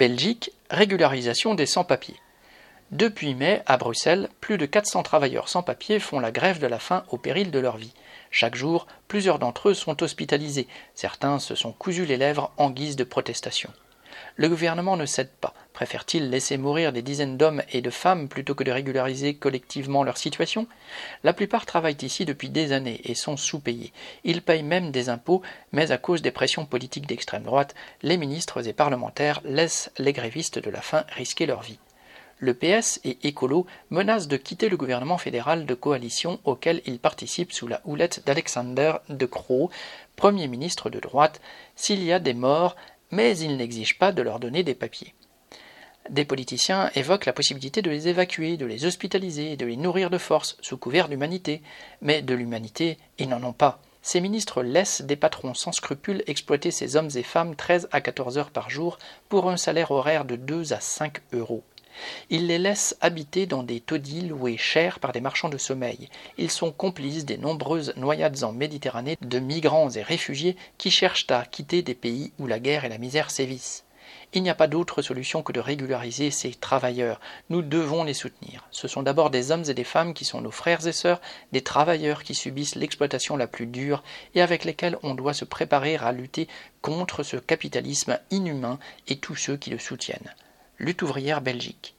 Belgique, régularisation des sans-papiers. Depuis mai, à Bruxelles, plus de 400 travailleurs sans papiers font la grève de la faim au péril de leur vie. Chaque jour, plusieurs d'entre eux sont hospitalisés. Certains se sont cousus les lèvres en guise de protestation. Le gouvernement ne cède pas. Préfère-t-il laisser mourir des dizaines d'hommes et de femmes plutôt que de régulariser collectivement leur situation? La plupart travaillent ici depuis des années et sont sous-payés. Ils payent même des impôts, mais à cause des pressions politiques d'extrême droite, les ministres et parlementaires laissent les grévistes de la faim risquer leur vie le PS et Écolo menacent de quitter le gouvernement fédéral de coalition auquel ils participent sous la houlette d'Alexander De Croo, Premier ministre de droite, s'il y a des morts, mais ils n'exigent pas de leur donner des papiers. Des politiciens évoquent la possibilité de les évacuer, de les hospitaliser, de les nourrir de force, sous couvert d'humanité. Mais de l'humanité, ils n'en ont pas. Ces ministres laissent des patrons sans scrupules exploiter ces hommes et femmes 13 à 14 heures par jour pour un salaire horaire de 2 à 5 euros. Ils les laissent habiter dans des taudis loués cher par des marchands de sommeil. Ils sont complices des nombreuses noyades en Méditerranée de migrants et réfugiés qui cherchent à quitter des pays où la guerre et la misère sévissent. Il n'y a pas d'autre solution que de régulariser ces travailleurs. Nous devons les soutenir. Ce sont d'abord des hommes et des femmes qui sont nos frères et sœurs, des travailleurs qui subissent l'exploitation la plus dure et avec lesquels on doit se préparer à lutter contre ce capitalisme inhumain et tous ceux qui le soutiennent lutte ouvrière Belgique.